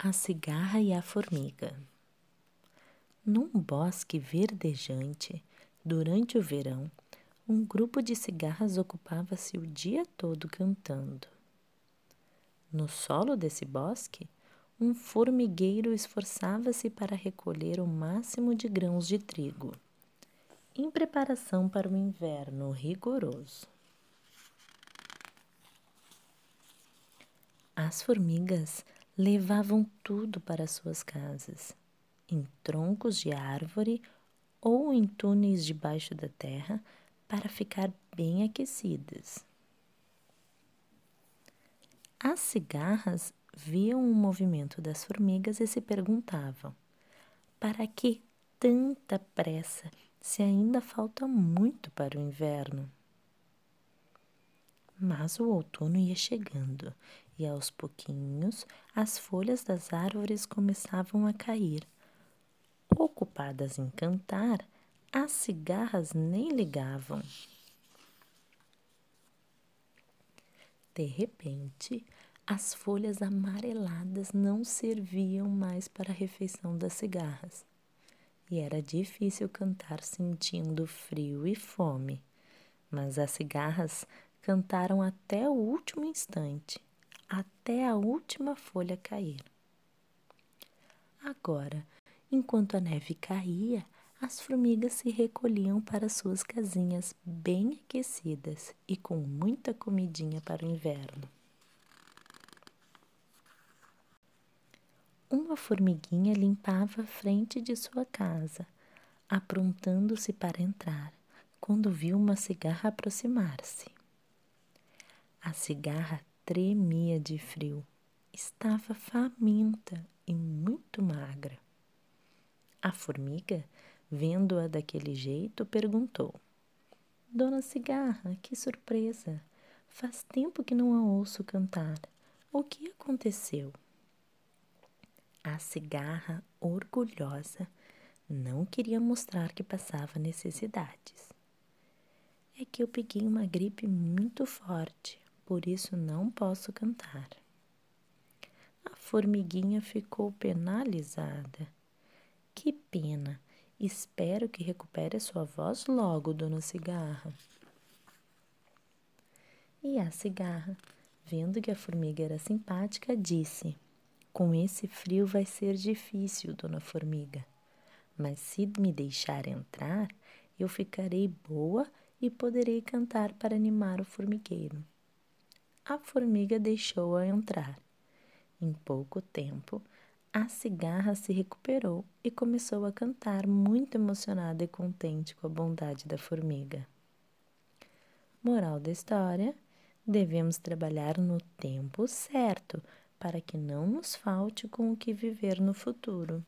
A cigarra e a formiga. Num bosque verdejante, durante o verão, um grupo de cigarras ocupava-se o dia todo cantando. No solo desse bosque, um formigueiro esforçava-se para recolher o máximo de grãos de trigo, em preparação para o inverno rigoroso. As formigas levavam tudo para suas casas, em troncos de árvore ou em túneis debaixo da terra para ficar bem aquecidas. As cigarras viam o movimento das formigas e se perguntavam: para que tanta pressa se ainda falta muito para o inverno? Mas o outono ia chegando e aos pouquinhos as folhas das árvores começavam a cair. Ocupadas em cantar, as cigarras nem ligavam. De repente, as folhas amareladas não serviam mais para a refeição das cigarras. E era difícil cantar sentindo frio e fome. Mas as cigarras cantaram até o último instante, até a última folha cair. Agora, enquanto a neve caía, as formigas se recolhiam para suas casinhas bem aquecidas e com muita comidinha para o inverno. Uma formiguinha limpava a frente de sua casa, aprontando-se para entrar, quando viu uma cigarra aproximar-se. A cigarra tremia de frio, estava faminta e muito magra. A formiga, vendo-a daquele jeito, perguntou: Dona Cigarra, que surpresa! Faz tempo que não a ouço cantar. O que aconteceu? A cigarra, orgulhosa, não queria mostrar que passava necessidades. É que eu peguei uma gripe muito forte por isso não posso cantar. A formiguinha ficou penalizada. Que pena! Espero que recupere a sua voz logo, dona Cigarra. E a cigarra, vendo que a formiga era simpática, disse: Com esse frio vai ser difícil, dona Formiga. Mas se me deixar entrar, eu ficarei boa e poderei cantar para animar o formigueiro a formiga deixou-a entrar. Em pouco tempo, a cigarra se recuperou e começou a cantar, muito emocionada e contente com a bondade da formiga. Moral da história: devemos trabalhar no tempo certo para que não nos falte com o que viver no futuro.